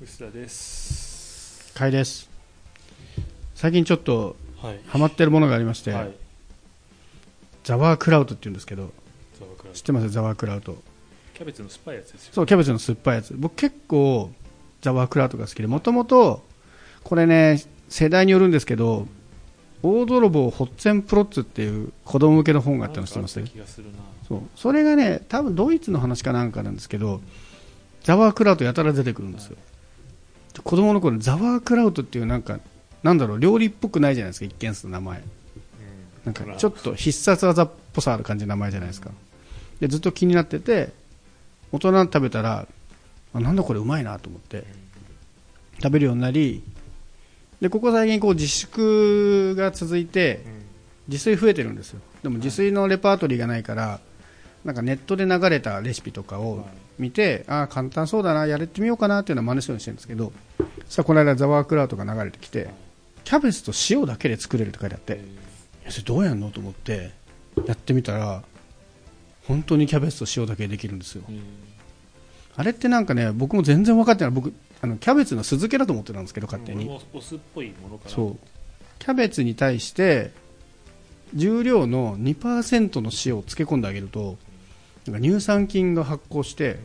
薄田です。かいです。最近ちょっとはい。ハマってるものがありまして、はい。ザワークラウトって言うんですけど知ってます？ザワークラウト。キャベツの酸っぱいやつですよそうキャベツの酸っぱいやつ。僕結構ザワークラウトが好きでもともとこれね世代によるんですけど大泥棒ホッツェンプロッツっていう子供向けの本があったの知ってます？そう。それがね多分ドイツの話かなんかなんですけどザワークラウトやたら出てくるんですよ、で子供の頃ザワークラウトっていうなんかなんだろう料理っぽくないじゃないですか一見する名前。なんかちょっと必殺技っぽさある感じの名前じゃないですか。でずっと気になってて大人に食べたらあなんだこれうまいなと思って食べるようになりでここ最近こう自粛が続いて自炊増えてるんですよ。でも自炊のレパートリーがないからなんかネットで流れたレシピとかを見てああ簡単そうだなやれてみようかなっていうのは真似するようにしてるんですけどそしたらこの間ザワークラウトが流れてきてキャベツと塩だけで作れるって書いてあってそれどうやんの？と思ってやってみたら本当にキャベツと塩だけでできるんですよ。あれってなんかね僕も全然分かってない。僕あのキャベツの酢漬けだと思ってたんですけど勝手に。お酢っぽいものかな。そう。キャベツに対して重量の2%の塩を漬け込んであげるとなんか乳酸菌が発酵して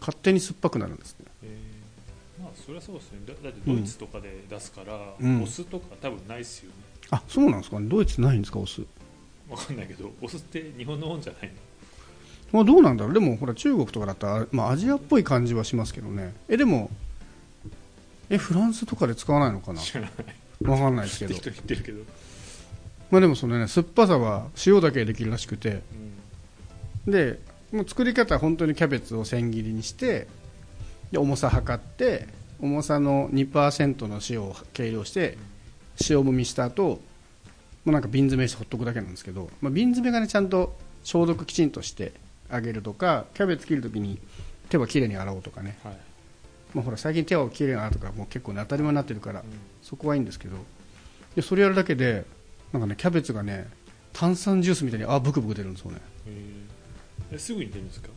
勝手に酸っぱくなるんですね。えー。まあそりゃそうですね。だだってドイツとかで出すから、うん。お酢とか多分ないっすよね。あそうなんですか？ねドイツないんですかお酢？わかんないけどお酢って日本のもんじゃないの？まあどうなんだろう。でもほら中国とかだったら、まあ、アジアっぽい感じはしますけどね。えでもえフランスとかで使わないのかな？知らない。わかんないですけど。適当に言ってるけど、まあでもそのね酸っぱさは塩だけでできるらしくて。うん。でもう作り方は本当にキャベツを千切りにしてで重さ測って重さの2%の塩を計量して塩もみした後もうなんか瓶詰めしてほっとくだけなんですけど、まあ、瓶詰めがねちゃんと消毒きちんとしてあげるとかキャベツ切るときに手はきれいに洗おうとかね、はい。まあ、ほら最近手をきれいに洗うとかもう結構、ね、当たり前になってるからうんそこはいいんですけどでそれやるだけでなんかねキャベツがね炭酸ジュースみたいにあブクブク出るんですよねえすぐに出るんですか？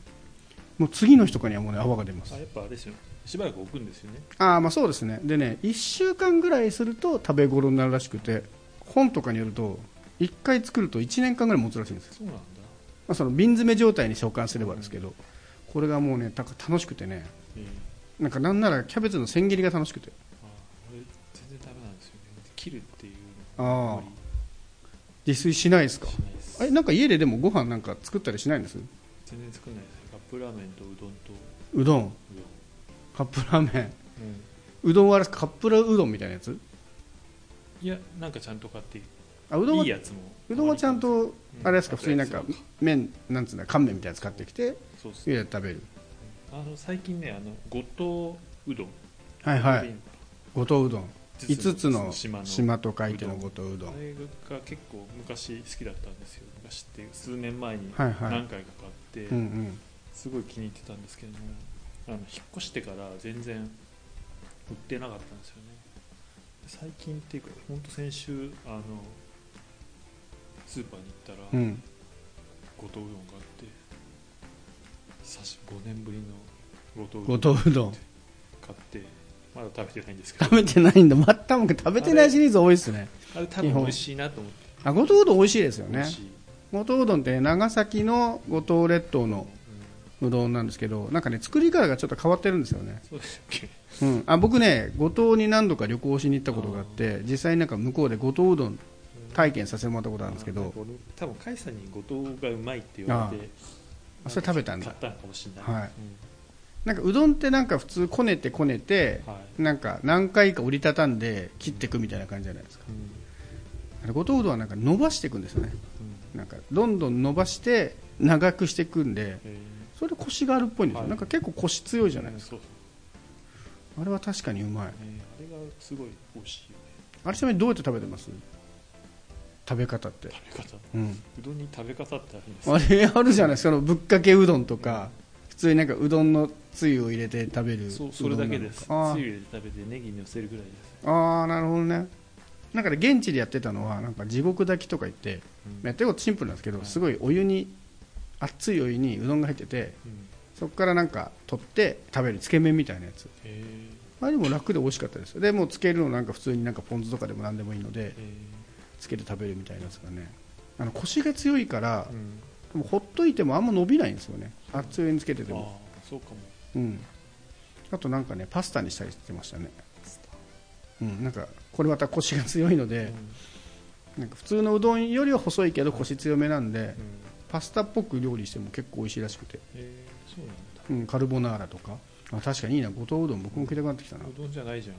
もう次の日とかにはもうね泡が出ます。あやっぱあれですよしばらく置くんですよね。ああまあそうですね。でね1週間ぐらいすると食べ頃になるらしくて本とかによると1回作ると1年間ぐらい持つらしいんですよ、そうなんだ。まあ、その瓶詰め状態に召喚すればですけどこれがもうねた楽しくてねえーなんかなんならキャベツの千切りが楽しくて。あ俺全然ダメなんですよね。切るっていうあのあ自炊しないですか？しないですあれなんか家ででもご飯なんか作ったりしないんです？全然作んないです。カップラーメンとうどんと。うどん。うカップラーメン。うどんはあれですか？カップラうどんみたいなやつ？いやなんかちゃんと買って。あうどんはいいやつも。うどんはちゃんとあれですか？うん普通になんか麺なんつうんだ乾麺みたいなの使ってきてそうそう家で食べる。あの最近ねあの五島うどん。はいはい。五島うどん5つの島と書いての五島うどん。あれが結構昔好きだったんですよ。昔って数年前に何回か買って、すごい気に入ってたんですけどもあの引っ越してから全然売ってなかったんですよね。最近っていうか本当先週あのスーパーに行ったら、うん。五島うどんがあって久し5年ぶりの五島うどん。買ってまだ食べてないんですけど。食べてないんだ。また僕食べてないシリーズ多いですね。あれ多分美味しいなと思って。あ五島うどん美味しいですよね。五島うどんって長崎の五島列島のうどんなんですけどなんかね作り方がちょっと変わってるんですよね、そうでしたっけうん、あ僕ね五島に何度か旅行しに行ったことがあって実際になんか向こうで五島うどん体験させてもらったことあるんですけど。俺多分甲斐さんに五島がうまいって言われてあそれ食べたんだ。買ったのかもしれない、はいなんかうどんってなんか普通こねてこねてうんはい。なんか何回か折りたたんで切っていくみたいな感じじゃないですか。うんあれ五島うどんはなんか伸ばしていくんですよね。うん。なんかどんどん伸ばして長くしていくんでえそれでコシがあるっぽいんですよ、はい。なんか結構コシ強いじゃーないですか。あれは確かにうまい。えー。あれがすごい美味しいよね。あれちなみにどうやって食べてます？食べ方って、食べ方。うん、うどんに食べ方ってあるんです？かあれあるじゃないですか。ぶっかけうどんとか。普通になんかうどんのつゆを入れて食べるそうそれだけです。つゆ入れて食べてネギにのせるぐらいです。あーあーなるほどね。なんかね現地でやってたのはなんか地獄炊きとか言ってうん。やってることシンプルなんですけどはい。すごいお湯に熱いお湯にうどんが入っててうん。そこからなんか取って食べるつけ麺みたいなやつ。へあれでも楽で美味しかったです。でもうつけるのなんか普通になんかポン酢とかでも何でもいいのでえつけて食べるみたいなやつがね。あのコシが強いからーうんでもほっといてもあんま伸びないんですよね。熱いにつけててあも。あそうかも。うん。あとなんかねパスタにしたりしてましたね。うんなんかこれまたコシが強いので、なんか普通のうどんよりは細いけどコシ強めなんでうん。うんパスタっぽく料理しても結構美味しいらしくて、えーそうなんだ。うん、カルボナーラとか。あ確かにいいな。五島うどん僕も食いたくなってきたな、うどんじゃないじゃん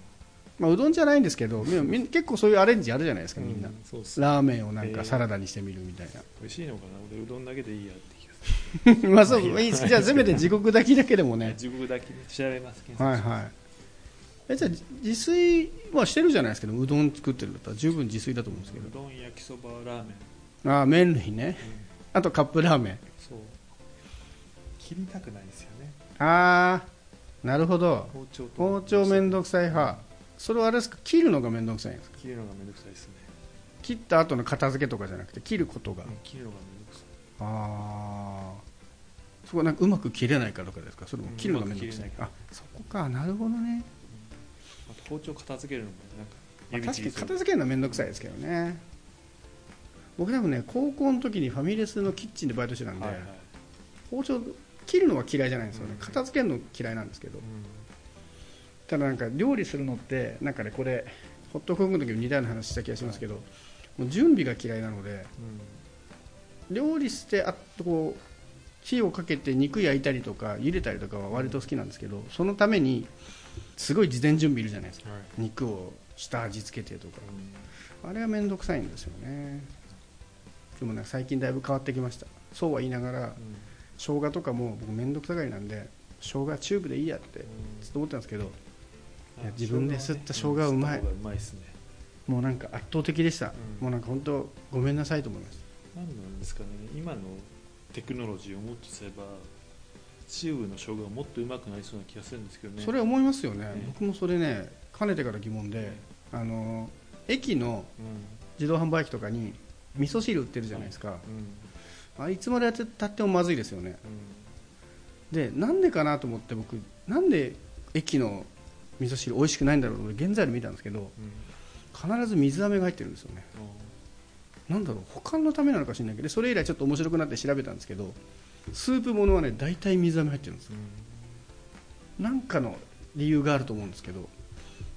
まあ、うどんじゃないんですけど結構そういうアレンジあるじゃないですかみんな、うそうっすラーメンをなんかえー。サラダにしてみるみたい美味しいのかな俺うどんだけでいいやって気が まあそういいです。じゃあせめて地獄炊きだけでもるね。自分だけで調べますはいはい。えじゃあ自炊はしてるじゃないですけどうどん作ってるんだったら。十分自炊だと思うんですけうどん焼きそばラーメン、どああ麺類ね。あとカップラーメン。そう。切りたくないですよね。ああなるほど。包丁と包丁めんどくさい派それはあれですか？切るのがめんどくさいんですか？切るのがめんどくさいですね、切った後の片付けとかじゃなくて切ることが、うん切るのがめんどくさい。ああそこはなんかうまく切れないかとかですか？それも切るのがめんどくさい。うんうまあそこかなるほどね、あと包丁片付けるのもなんかまあ確かに片付けるのはめんどくさいですけどね。僕でもね高校の時にファミレスのキッチンでバイトしてたんで、はいはい。包丁切るのは嫌いじゃないんですよね、うん片付けるの嫌いなんですけど。うんただなんか料理するのってなんかねこれホットクックの時に似たような話した気がしますけど、もう準備が嫌いなので料理してあとこう火をかけて肉焼いたりとか茹でたりとかは割と好きなんですけどそのためにすごい事前準備いるじゃないですか。うんはい。肉を下味付けてとか。うんあれが面倒くさいんですよね。でもね最近だいぶ変わってきました。そうは言いながらうん。生姜とかも僕面倒くさがりなんで生姜チューブでいいやってずっと思ってたんですけどいや自分ですった生姜はうまい。ん吸った方がうまいですね。もうなんか圧倒的でした、うん。もうなんか本当ごめんなさいと思います。何なんですかね。今のテクノロジーをもっとすればチューブの生姜がもっとうまくなりそうな気がするんですけどね。それ思いますよね、ね僕もそれねかねてから疑問で、ねあの駅の自動販売機とかに味噌汁売ってるじゃないですか、うん。あいつまでやってたってもまずいですよね。うん。でなんでかなと思って僕なんで駅の味噌汁美味しくないんだろうと俺原材料見たんですけどうん必ず水飴が入ってるんですよね。なんだろう保管のためなのか知らないけどそれ以来ちょっと面白くなって調べたんですけどスープものはね大体水飴入ってるんですよ。なんかの理由があると思うんですけど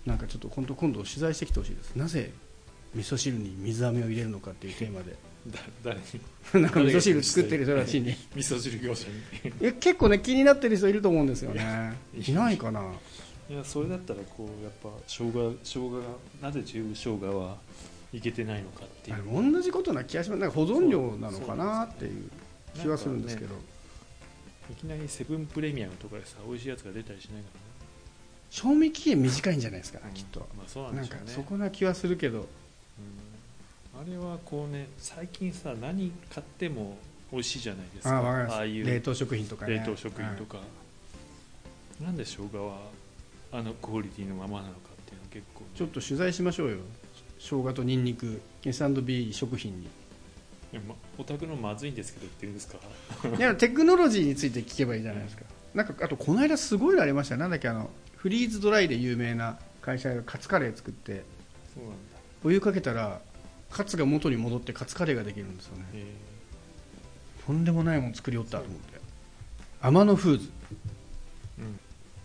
なんかちょっと今度今度取材してきてほしいです。なぜ味噌汁に水飴を入れるのかっていうテーマで。だ誰に？なんか味噌汁作ってる人たちに。味噌汁業者に。結構ね気になってる人いると思うんですよね。いないかないやそれだったらこうやっぱ生姜生姜がなぜチューブ生姜はいけてないのかっていう。同じことな気がします。なんか保存料なのかなっていう気はするんですけど、いきなりセブンプレミアムとかでさ美味しいやつが出たりしないか賞味期限短いんじゃないですか、らねきっと。まあそうなんでしょうね。そこな気はするけど。うん。あれはこうね最近さ何買っても美味しいじゃないですか。ああいう冷凍食品とかね。冷凍食品とか、なんで生姜はあのクオリティのままなのかっていうのは結構ね、ちょっと取材しましょうよ。生姜とニンニク。S&B 食品に。まお宅のまずいんですけど言ってるんですか？いやテクノロジーについて聞けばいいじゃないですか。なんかあとこの間すごいのありましたよ。なんだっけあのフリーズドライで有名な会社がカツカレー作って。お湯かけたらカツが元に戻ってカツカレーができるんですよね。え。とんでもないもの作りよったと思って。天野フーズ。ー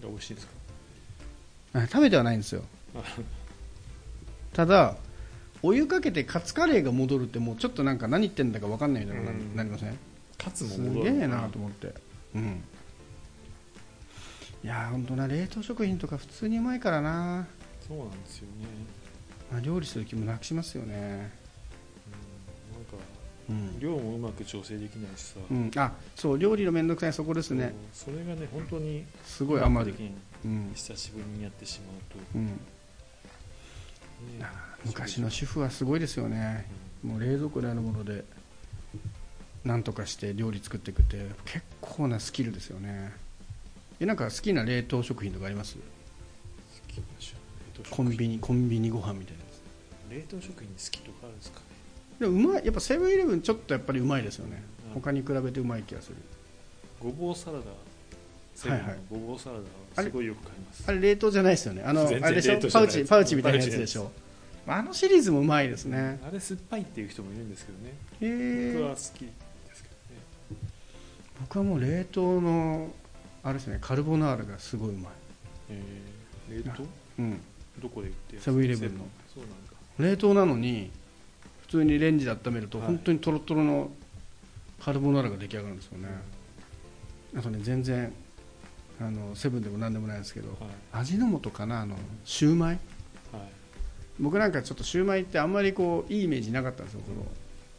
うん。美味しいですかあ食べてはないんですよ。ただお湯かけてカツカレーが戻るってもうちょっとなんか何言ってんだか分かんないみたいなうんなりません？カツもす戻るげえなと思って。うん。いやー本当な冷凍食品とか普通にうまいからな、そうなんですよね、まあ、料理する気もなくしますよね量もうまく調整できないしさ、うん、あそう料理の面倒くさいそこですね。それがね本当にすごい余る。うんうん、久しぶりにやってしまうと、うん、ね昔の主婦はすごいですよね。もう冷蔵庫にあるものでなんとかして料理作っていくって結構なスキルですよね。えなんか好きな冷凍食品とかあります？コンビニコンビニご飯みたいな冷凍食品好きとかあるんですか？ねでもうまいやっぱセブンイレブンちょっとやっぱりうまいですよね。うん。他に比べてうまい気がする。ごぼうサラダ。はいはい。ごぼうサラダはすごいよく買います。あれ冷凍じゃないですよね。あのあれでしょ？パウチパウチみたいなやつでしょ？あのシリーズもうまいですね。あれ酸っぱいっていう人もいるんですけどね。僕は好きですけどね。僕はもう冷凍のあれですね。カルボナーラがすごいうまい。えー。冷凍？うん。どこで売ってるセブンイレブンの。そうなんだ。冷凍なのに普通にレンジで温めるとはい。本当にとろとろのカルボナーラが出来上がるんですよね、あとね全然あのセブンでも何でもないんですけどはい。味の素かなあのシューマイ？はい。僕なんかちょっとシューマイってあんまりこういいイメージなかったんですよ。この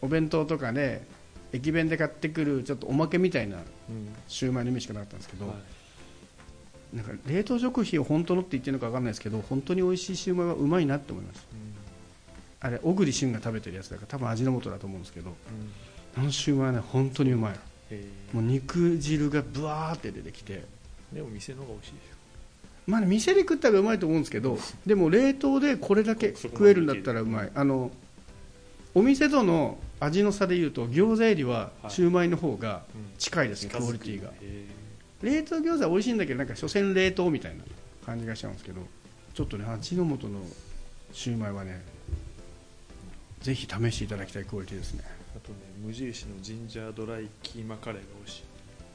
お弁当とかで駅弁で買ってくるちょっとおまけみたいなうん。シューマイのイメージしかなかったんですけど、はい。なんか冷凍食品を本当のって言ってるのか分かんないですけど本当に美味しいシューマイはうまいなって思いましたあれ小栗旬が食べてるやつだから多分味の素だと思うんですけどうん。うんあのシューマイはね本当にうまいえ。もう肉汁がブワーって出てきて。ーでも店の方が美味しいでしまあね店で食ったらうまいと思うんですけどでも冷凍でこれだけ食えるんだったらうまい。あのお店との味の差でいうと餃子よりははい。シューマイの方がょ、うん。近いですね、クオリティが。え。冷凍餃子は美味しいんだけどなんか所詮冷凍みたいな感じがしちゃうんですけどちょっとね味の素のシューマイはねぜひ試していただきたいクオリティですね。ーあとね無印のジンジャードライキーマカレーが美味しい。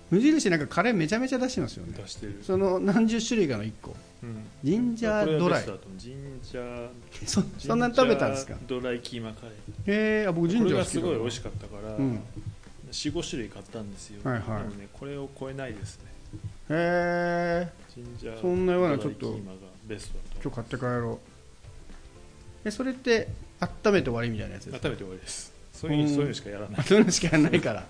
無印なんかカレーめちゃめちゃ出してますよね。出してる。その何十種類かの1個。うん。ジンジャードライ。ジンジャーそそんなに食べたんですか？ドライキーマカレー。へえあ僕ジンジャー好きすごい美味しかったから、うん。45種類買ったんですよ、はいはい。でもねこれを超えないですね。へえジンジャーそんなようなちょっと今日買って帰ろう。えそれって温めて終わりみたいなやつです。かあ食べて終わりです。そういう,、うん。そういうのしかやらない。そういうのしかやらないから。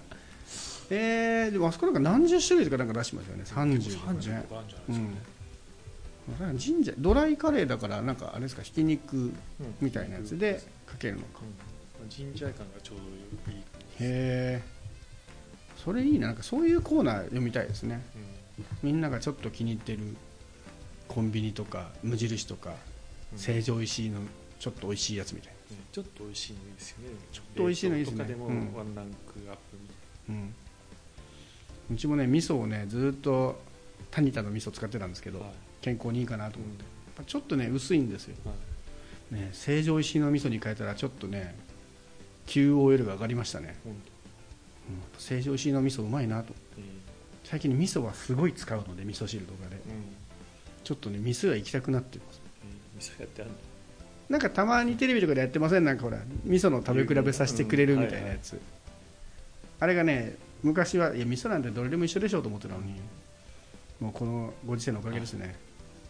えー、でもあそこなんか何十種類とかなんか出してますよね。30とか30ねとかあるんじゃないですかね、うん、ジンジャードライカレーだからなんかあれですかひき肉うんみたいなやつでかけるのか。うん。ジンジャー感がちょうどいい、へえそれいいな。なんかそういうコーナー読みたいですね。うん。みんながちょっと気に入ってるコンビニとか無印とかうん。成城石井のちょっと美味しいやつみたいねちょっと美味しいのいいですよね。ちょっと美味しいのいいですね。とかでもワうん。ンランクアップ。みたいな、うん、うちもね味噌をねずっとタニタの味噌使ってたんですけど、な、はい。健康にいいかなとうん思って、やっぱちょっとね薄いんですよ、はい。ね、成城石井の味噌に変えたらちょっとね QOL が上がりましたね、うん、成城石井の味噌うまいなと。え最近味噌はすごい使うので味噌汁とかで。ーうん。ちょっとね店は行きたくなってます。えー味噌やってあるの？なんかたまにテレビとかでやってませんなんかほら味噌の食べ比べさせてくれるみたいなやつ、あれがね昔はいや味噌なんてどれでも一緒でしょうと思ってたのにもうこのご時世のおかげですね。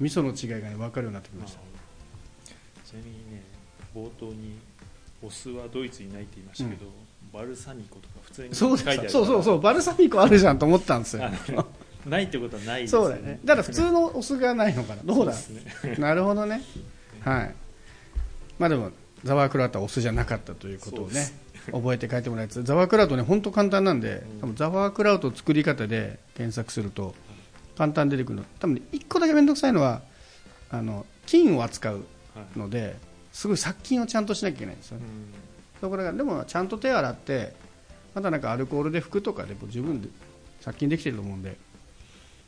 味噌の違いがね分かるようになってきました。ちなみにね冒頭にお酢はドイツにないって言いましたけど、バルサミコとか普通にそうそうそうそう。バルサミコあるじゃんと思ったんですよ。ないってことはないですそうだよね。だから普通のお酢がないのかな。どうだ？ね。なるほどね。はいまあでもザワークラウトはお酢じゃなかったということをね覚えて書いてもらいつつザワークラウトね本当簡単なんで、うん。多分ザワークラウト作り方で検索すると簡単に出てくるの。多分ね1個だけ面倒くさいのはあの菌を扱うはい。のですごい殺菌をちゃんとしなきゃいけないんですよね、うん。ところがでもちゃんと手洗ってまたなんかアルコールで拭くとかでも十分で殺菌できてると思うんで。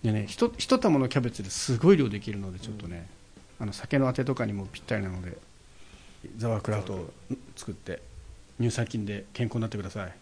でねひと一玉のキャベツですごい量できるのでちょっとね、あの酒のあてとかにもぴったりなのでザワークラフトを作って乳酸菌で健康になってください。